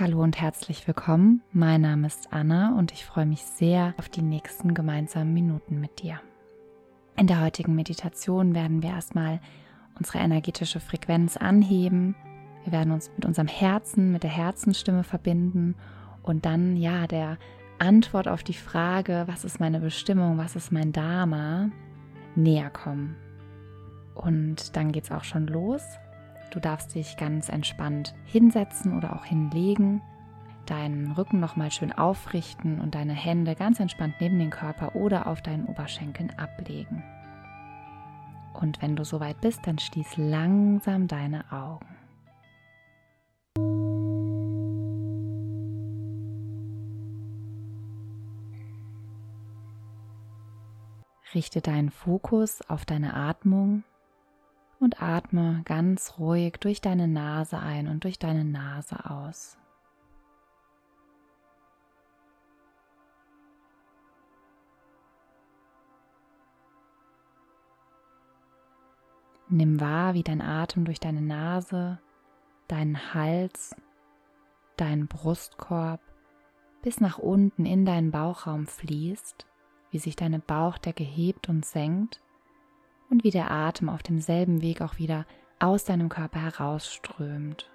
Hallo und herzlich willkommen. Mein Name ist Anna und ich freue mich sehr auf die nächsten gemeinsamen Minuten mit dir. In der heutigen Meditation werden wir erstmal unsere energetische Frequenz anheben. Wir werden uns mit unserem Herzen, mit der Herzenstimme verbinden und dann ja der Antwort auf die Frage, was ist meine Bestimmung, was ist mein Dharma, näher kommen. Und dann geht es auch schon los. Du darfst dich ganz entspannt hinsetzen oder auch hinlegen, deinen Rücken nochmal schön aufrichten und deine Hände ganz entspannt neben den Körper oder auf deinen Oberschenkeln ablegen. Und wenn du soweit bist, dann schließ langsam deine Augen. Richte deinen Fokus auf deine Atmung und atme ganz ruhig durch deine Nase ein und durch deine Nase aus. Nimm wahr, wie dein Atem durch deine Nase, deinen Hals, deinen Brustkorb bis nach unten in deinen Bauchraum fließt, wie sich deine Bauchdecke hebt und senkt und wie der Atem auf demselben Weg auch wieder aus deinem Körper herausströmt.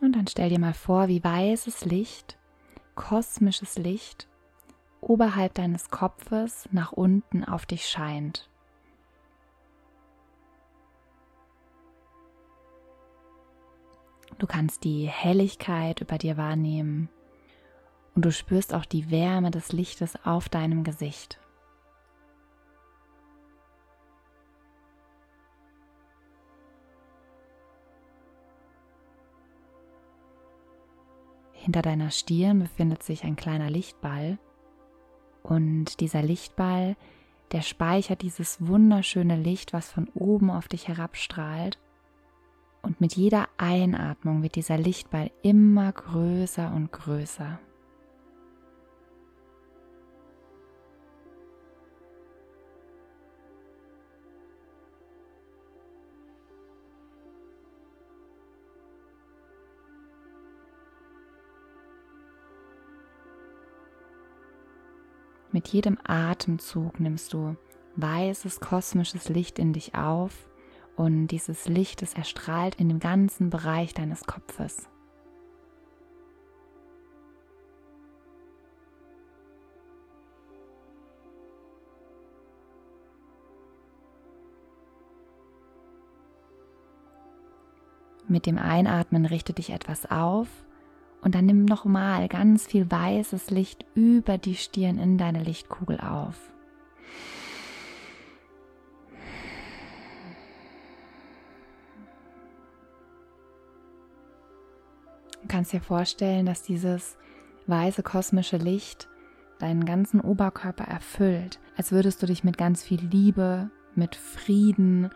Und dann stell dir mal vor, wie weißes Licht, kosmisches Licht oberhalb deines Kopfes nach unten auf dich scheint. Du kannst die Helligkeit über dir wahrnehmen und du spürst auch die Wärme des Lichtes auf deinem Gesicht. Hinter deiner Stirn befindet sich ein kleiner Lichtball und dieser Lichtball, der speichert dieses wunderschöne Licht, was von oben auf dich herabstrahlt. Und mit jeder Einatmung wird dieser Lichtball immer größer und größer. Mit jedem Atemzug nimmst du weißes kosmisches Licht in dich auf und dieses Licht, es erstrahlt in dem ganzen Bereich deines Kopfes. Mit dem Einatmen richte dich etwas auf und dann nimm nochmal ganz viel weißes Licht über die Stirn in deine Lichtkugel auf. Du kannst dir vorstellen, dass dieses weiße kosmische Licht deinen ganzen Oberkörper erfüllt, als würdest du dich mit ganz viel Liebe, mit Frieden,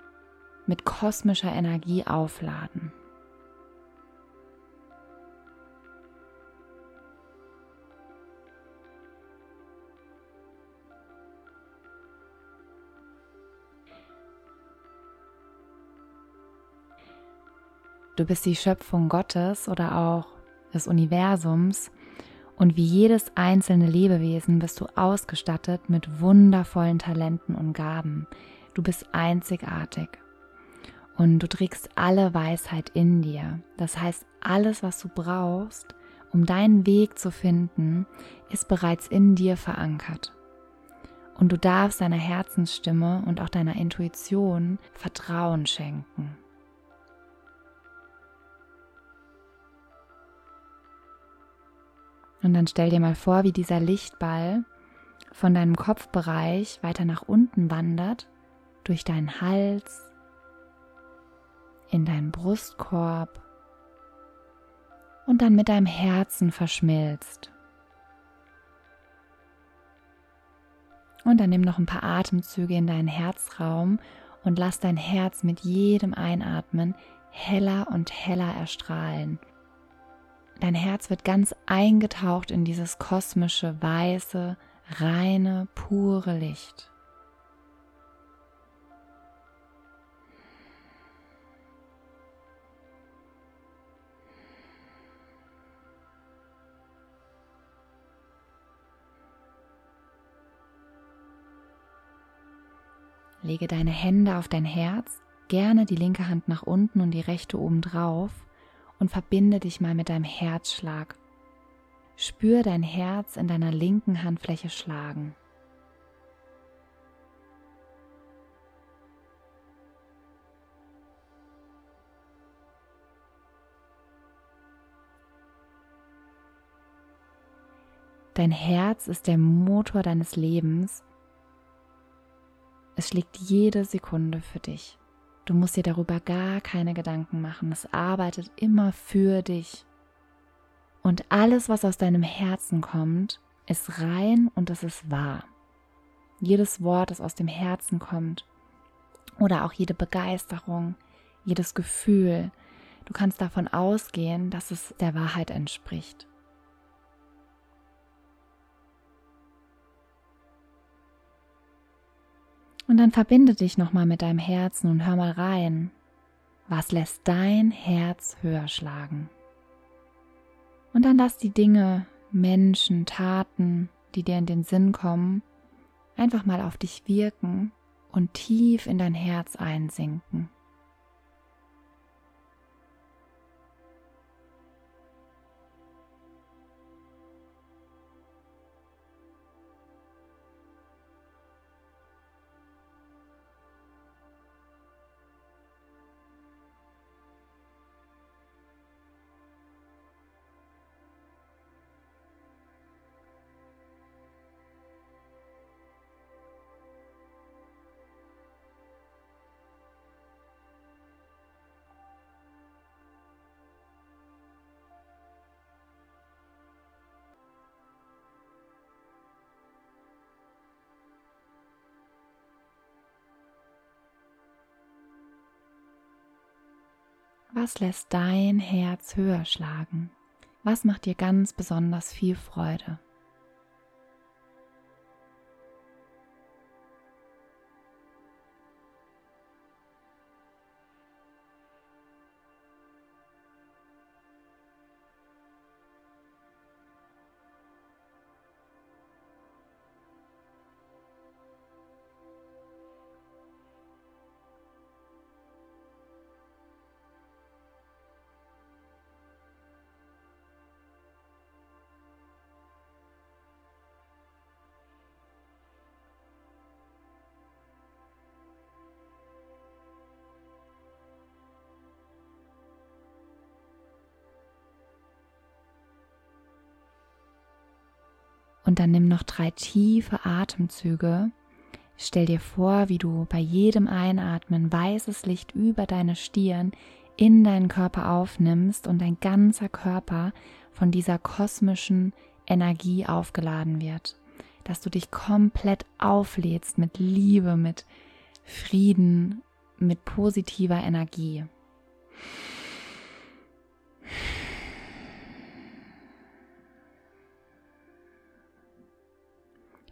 mit kosmischer Energie aufladen. Du bist die Schöpfung Gottes oder auch des Universums und wie jedes einzelne Lebewesen bist du ausgestattet mit wundervollen Talenten und Gaben. Du bist einzigartig und du trägst alle Weisheit in dir. Das heißt, alles, was du brauchst, um deinen Weg zu finden, ist bereits in dir verankert. Und du darfst deiner Herzensstimme und auch deiner Intuition Vertrauen schenken. Und dann stell dir mal vor, wie dieser Lichtball von deinem Kopfbereich weiter nach unten wandert, durch deinen Hals, in deinen Brustkorb und dann mit deinem Herzen verschmilzt. Und dann nimm noch ein paar Atemzüge in deinen Herzraum und lass dein Herz mit jedem Einatmen heller und heller erstrahlen. Dein Herz wird ganz eingetaucht in dieses kosmische, weiße, reine, pure Licht. Lege deine Hände auf dein Herz, gerne die linke Hand nach unten und die rechte oben drauf und verbinde dich mal mit deinem Herzschlag. Spür dein Herz in deiner linken Handfläche schlagen. Dein Herz ist der Motor deines Lebens es schlägt jede Sekunde für dich. Du musst dir darüber gar keine Gedanken machen. Es arbeitet immer für dich. Und alles, was aus deinem Herzen kommt, ist rein und es ist wahr. Jedes Wort, das aus dem Herzen kommt, oder auch jede Begeisterung, jedes Gefühl, du kannst davon ausgehen, dass es der Wahrheit entspricht. Und dann verbinde dich nochmal mit deinem Herzen und hör mal rein. Was lässt dein Herz höher schlagen? Und dann lass die Dinge, Menschen, Taten, die dir in den Sinn kommen, einfach mal auf dich wirken und tief in dein Herz einsinken. Was lässt dein Herz höher schlagen? Was macht dir ganz besonders viel Freude? Und dann nimm noch drei tiefe Atemzüge. Stell dir vor, wie du bei jedem Einatmen weißes Licht über deine Stirn in deinen Körper aufnimmst und dein ganzer Körper von dieser kosmischen Energie aufgeladen wird. Dass du dich komplett auflädst mit Liebe, mit Frieden, mit positiver Energie.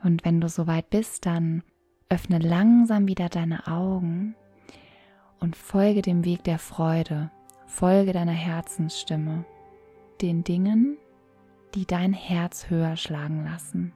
Und wenn du soweit bist, dann öffne langsam wieder deine Augen und folge dem Weg der Freude, folge deiner Herzensstimme, den Dingen, die dein Herz höher schlagen lassen.